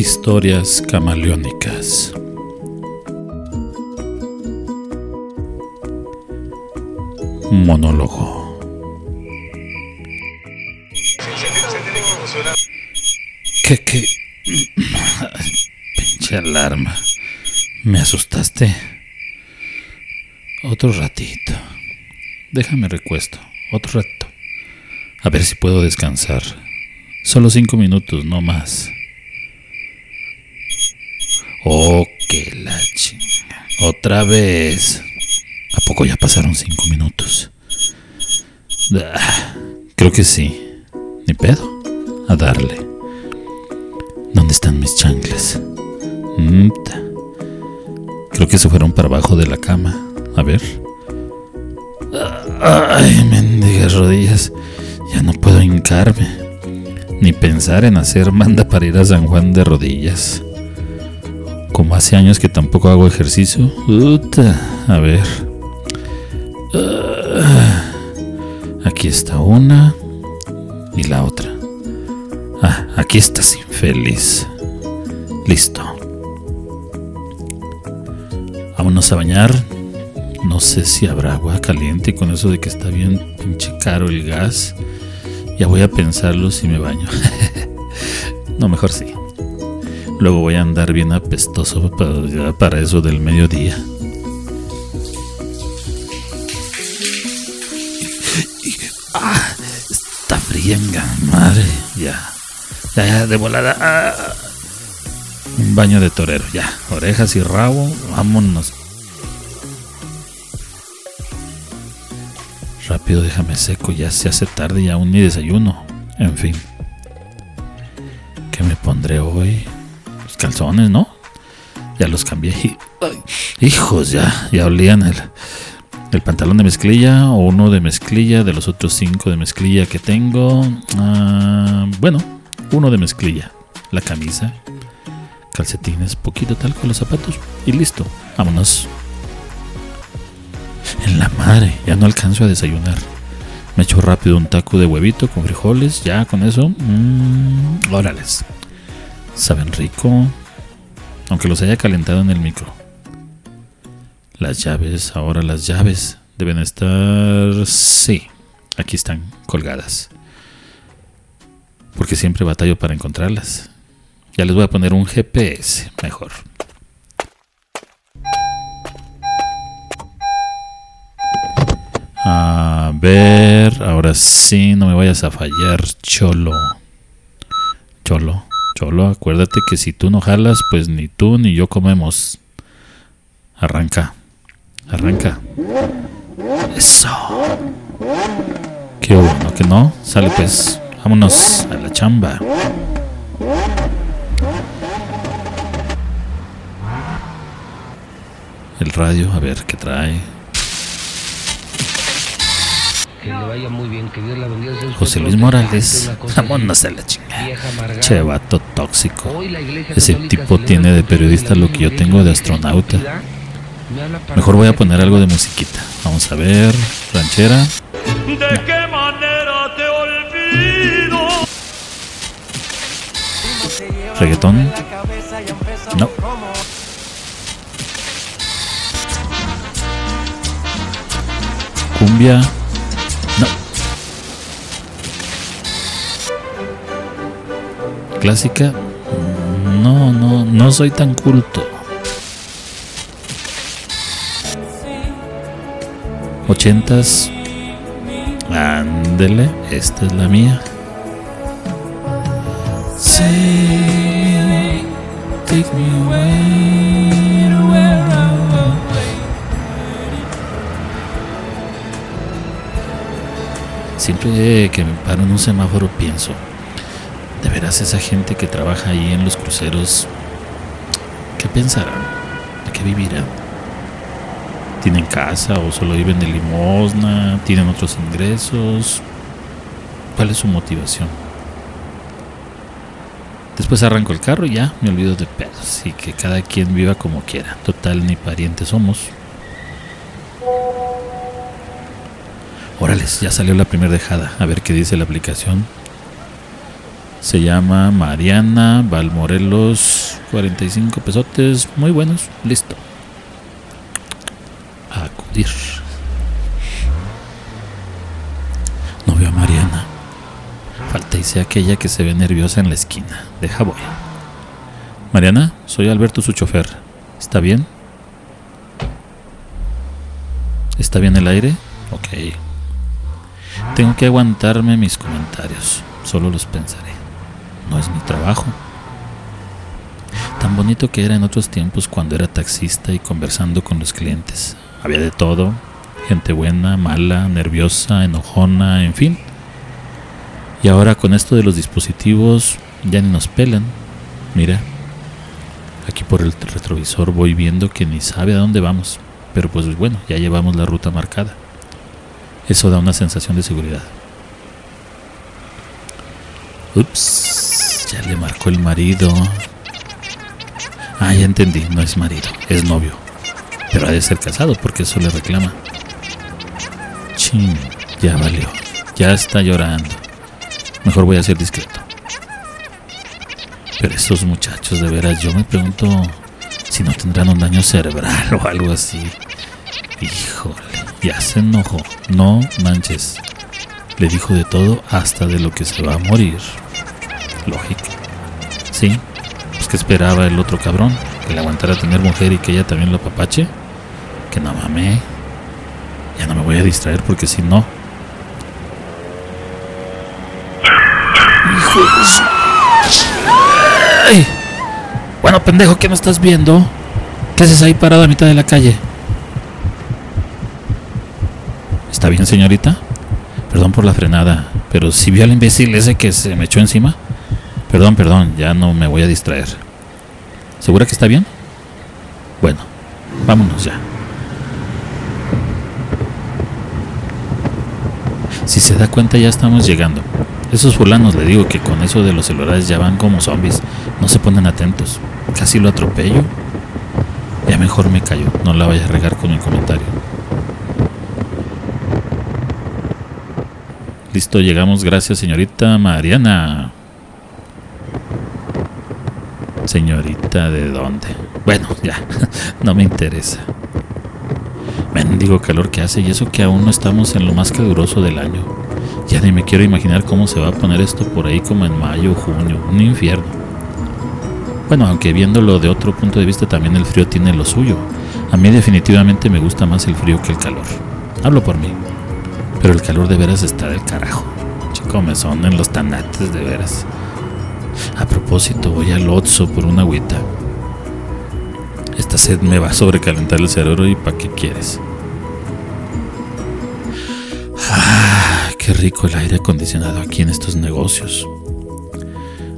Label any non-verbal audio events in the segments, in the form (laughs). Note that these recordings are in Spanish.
Historias camaleónicas. Monólogo. ¿Qué, qué? Pinche alarma. Me asustaste. Otro ratito. Déjame recuesto. Otro rato. A ver si puedo descansar. Solo cinco minutos, no más. Oh, que la. Otra vez. ¿A poco ya pasaron cinco minutos? Ah, creo que sí. Ni pedo. A darle. ¿Dónde están mis chanclas? Creo que se fueron para abajo de la cama. A ver. Ay, mendigas rodillas. Ya no puedo hincarme. Ni pensar en hacer manda para ir a San Juan de rodillas. Como hace años que tampoco hago ejercicio. A ver. Ah, aquí está una y la otra. Ah, aquí estás infeliz. Listo. Vámonos a bañar. No sé si habrá agua caliente con eso de que está bien pinche caro el gas. Ya voy a pensarlo si me baño. (laughs) no, mejor sí. Luego voy a andar bien apestoso para, para eso del mediodía. Ah, está fría madre. Ya. Ya, ya, de volada. Ah. Un baño de torero, ya. Orejas y rabo, vámonos. Rápido, déjame seco, ya se hace tarde y aún ni desayuno. En fin. ¿Qué me pondré hoy? Calzones, ¿no? Ya los cambié. y- hijos, ya, ya olían el, el pantalón de mezclilla o uno de mezclilla de los otros cinco de mezclilla que tengo. Ah, bueno, uno de mezclilla. La camisa, calcetines, poquito tal con los zapatos y listo. Vámonos. En la madre, ya no alcanzo a desayunar. Me echo rápido un taco de huevito con frijoles, ya con eso. Mmm, órales. Saben rico, aunque los haya calentado en el micro. Las llaves, ahora las llaves deben estar... Sí, aquí están colgadas. Porque siempre batallo para encontrarlas. Ya les voy a poner un GPS, mejor. A ver, ahora sí, no me vayas a fallar, cholo. Cholo, cholo, acuérdate que si tú no jalas, pues ni tú ni yo comemos. Arranca, arranca. Eso. Qué bueno que no. Sale pues, vámonos a la chamba. El radio, a ver qué trae. Que le vaya muy bien, que Dios la bendiga. Dios José Luis Morales. Vámonos a la chingada. Che vato tóxico. Ese tipo tiene de periodista lo que yo tengo de astronauta. Mejor voy a poner algo de musiquita. Vamos a ver. Ranchera. ¿De qué manera te olvido? Reggaetón. No. Cumbia. Clásica. No, no, no soy tan culto. Ochentas. Ándele, esta es la mía. Take me. Siempre que me paro en un semáforo pienso, de veras esa gente que trabaja ahí en los cruceros, ¿qué pensarán? ¿De qué vivirán? ¿Tienen casa o solo viven de limosna? ¿Tienen otros ingresos? ¿Cuál es su motivación? Después arranco el carro y ya me olvido de pedos y que cada quien viva como quiera. Total, ni parientes somos. Órales, ya salió la primera dejada. A ver qué dice la aplicación. Se llama Mariana Valmorelos, 45 pesotes, muy buenos, listo. A acudir. No veo a Mariana. Falta y sea aquella que se ve nerviosa en la esquina. Deja voy. Mariana, soy Alberto, su chofer. ¿Está bien? ¿Está bien el aire? Ok. Tengo que aguantarme mis comentarios. Solo los pensaré. No es mi trabajo. Tan bonito que era en otros tiempos cuando era taxista y conversando con los clientes. Había de todo. Gente buena, mala, nerviosa, enojona, en fin. Y ahora con esto de los dispositivos ya ni nos pelan. Mira, aquí por el retrovisor voy viendo que ni sabe a dónde vamos. Pero pues bueno, ya llevamos la ruta marcada. Eso da una sensación de seguridad. Ups, le marcó el marido. Ah, ya entendí, no es marido, es novio. Pero ha de ser casado porque eso le reclama. Chin, ya valió. Ya está llorando. Mejor voy a ser discreto. Pero estos muchachos, de veras, yo me pregunto si no tendrán un daño cerebral (laughs) o algo así. Híjole, ya se enojó. No manches. Le dijo de todo hasta de lo que se va a morir. Lógico. Sí, pues que esperaba el otro cabrón, que le aguantara tener mujer y que ella también lo apapache. Que no mame. Ya no me voy a distraer porque si no. Hijo de su- ¡Ay! Bueno, pendejo, ¿qué no estás viendo? ¿Qué haces ahí parado a mitad de la calle? ¿Está bien, señorita? Perdón por la frenada, pero si vio al imbécil ese que se me echó encima. Perdón, perdón, ya no me voy a distraer. ¿Segura que está bien? Bueno, vámonos ya. Si se da cuenta ya estamos llegando. Esos fulanos le digo que con eso de los celulares ya van como zombies. No se ponen atentos. Casi lo atropello. Ya mejor me callo. No la vaya a regar con mi comentario. Listo, llegamos. Gracias, señorita Mariana. Señorita, ¿de dónde? Bueno, ya, (laughs) no me interesa. Mendigo calor que hace y eso que aún no estamos en lo más caluroso del año. Ya ni me quiero imaginar cómo se va a poner esto por ahí como en mayo o junio. Un infierno. Bueno, aunque viéndolo de otro punto de vista también el frío tiene lo suyo. A mí definitivamente me gusta más el frío que el calor. Hablo por mí. Pero el calor de veras está del carajo. Chico, me son en los tanates de veras. A propósito, voy al Otso por una agüita. Esta sed me va a sobrecalentar el cerebro y ¿para qué quieres? Ah, qué rico el aire acondicionado aquí en estos negocios.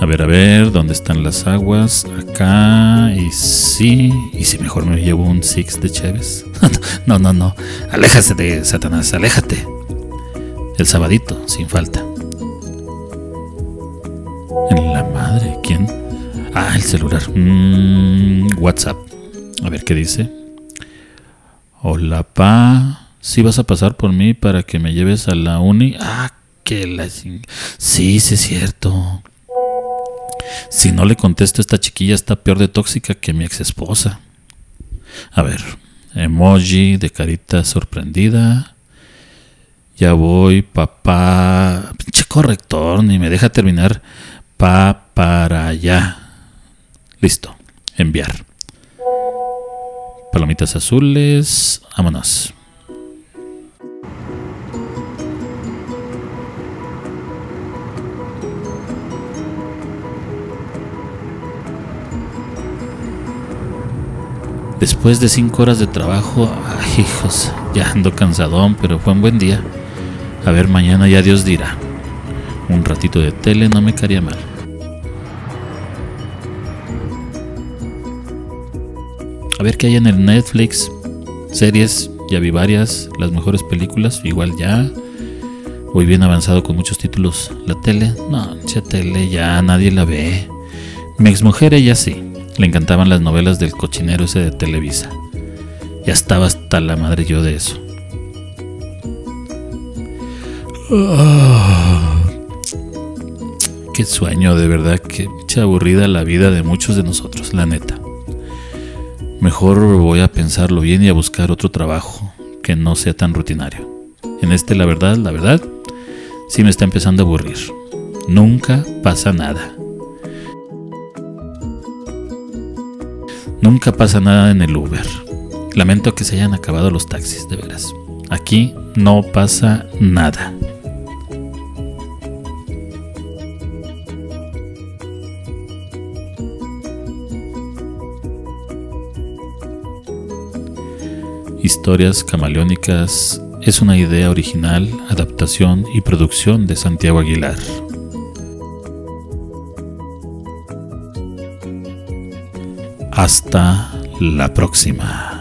A ver, a ver, ¿dónde están las aguas? Acá, y sí. ¿Y si mejor me llevo un Six de Chévez? (laughs) no, no, no. Aléjate de Satanás, aléjate. El sabadito, sin falta. Celular. Mm, WhatsApp. A ver qué dice. Hola, pa. ¿Sí vas a pasar por mí para que me lleves a la uni? Ah, que la... Sí, sí es cierto. Si no le contesto, esta chiquilla está peor de tóxica que mi ex esposa. A ver, emoji de carita sorprendida. Ya voy, papá. Pinche corrector, ni me deja terminar. Pa para allá. Listo, enviar. Palomitas azules, vámonos. Después de cinco horas de trabajo, hijos, ya ando cansadón, pero fue un buen día. A ver, mañana ya Dios dirá. Un ratito de tele no me caería mal. Ver qué hay en el Netflix. Series, ya vi varias, las mejores películas, igual ya. Voy bien avanzado con muchos títulos. La tele, no, ya tele ya nadie la ve. Mi exmujer ella sí. Le encantaban las novelas del cochinero ese de Televisa. Ya estaba hasta la madre yo de eso. Qué sueño, de verdad, echa aburrida la vida de muchos de nosotros, la neta. Mejor voy a pensarlo bien y a buscar otro trabajo que no sea tan rutinario. En este, la verdad, la verdad, sí me está empezando a aburrir. Nunca pasa nada. Nunca pasa nada en el Uber. Lamento que se hayan acabado los taxis, de veras. Aquí no pasa nada. Historias camaleónicas es una idea original, adaptación y producción de Santiago Aguilar. Hasta la próxima.